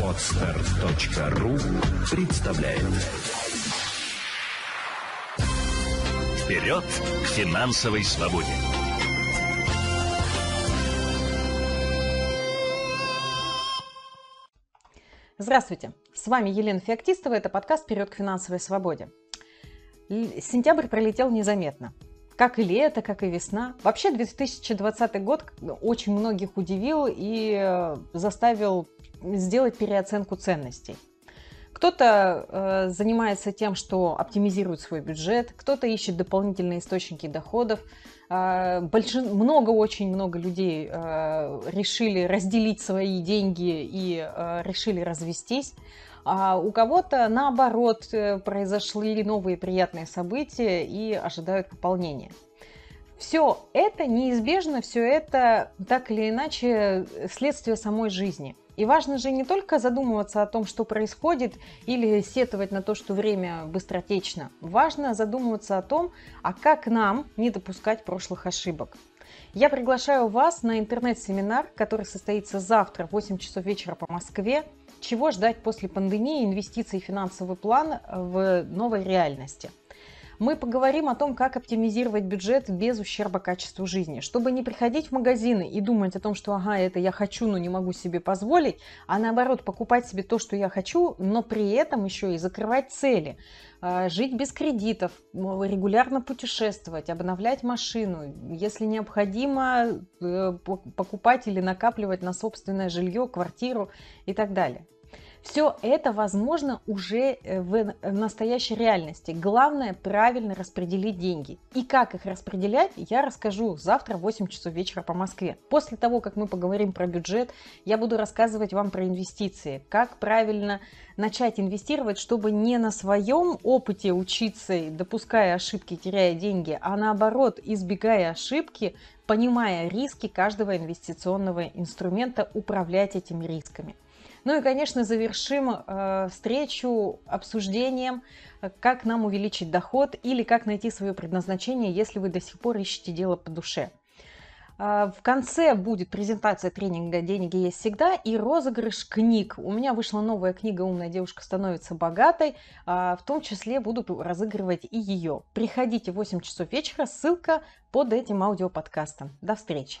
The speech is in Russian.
Отстар.ру представляет Вперед к финансовой свободе! Здравствуйте! С вами Елена Феоктистова. Это подкаст «Вперед к финансовой свободе». Сентябрь пролетел незаметно. Как и лето, как и весна. Вообще 2020 год очень многих удивил и э, заставил сделать переоценку ценностей. Кто-то э, занимается тем, что оптимизирует свой бюджет, кто-то ищет дополнительные источники доходов. Э, большин... Много, очень много людей э, решили разделить свои деньги и э, решили развестись. А у кого-то, наоборот, э, произошли новые приятные события и ожидают пополнения. Все это неизбежно, все это так или иначе следствие самой жизни. И важно же не только задумываться о том, что происходит, или сетовать на то, что время быстротечно. Важно задумываться о том, а как нам не допускать прошлых ошибок. Я приглашаю вас на интернет-семинар, который состоится завтра в 8 часов вечера по Москве. Чего ждать после пандемии, инвестиций и финансовый план в новой реальности – мы поговорим о том, как оптимизировать бюджет без ущерба качеству жизни, чтобы не приходить в магазины и думать о том, что ага, это я хочу, но не могу себе позволить, а наоборот покупать себе то, что я хочу, но при этом еще и закрывать цели а, жить без кредитов, регулярно путешествовать, обновлять машину, если необходимо э, покупать или накапливать на собственное жилье, квартиру и так далее. Все это возможно уже э, в настоящей реальности. Главное правильно распределить деньги. И как их распределять, я расскажу завтра в 8 часов вечера по Москве. После того, как мы поговорим про бюджет, я буду рассказывать вам про инвестиции. Как правильно начать инвестировать, чтобы не на своем опыте учиться, допуская ошибки, теряя деньги, а наоборот, избегая ошибки, понимая риски каждого инвестиционного инструмента, управлять этими рисками. Ну и, конечно, завершим э, встречу обсуждением, как нам увеличить доход или как найти свое предназначение, если вы до сих пор ищете дело по душе. Э, в конце будет презентация тренинга «Деньги есть всегда» и розыгрыш книг. У меня вышла новая книга «Умная девушка становится богатой». Э, в том числе буду разыгрывать и ее. Приходите в 8 часов вечера, ссылка под этим аудиоподкастом. До встречи!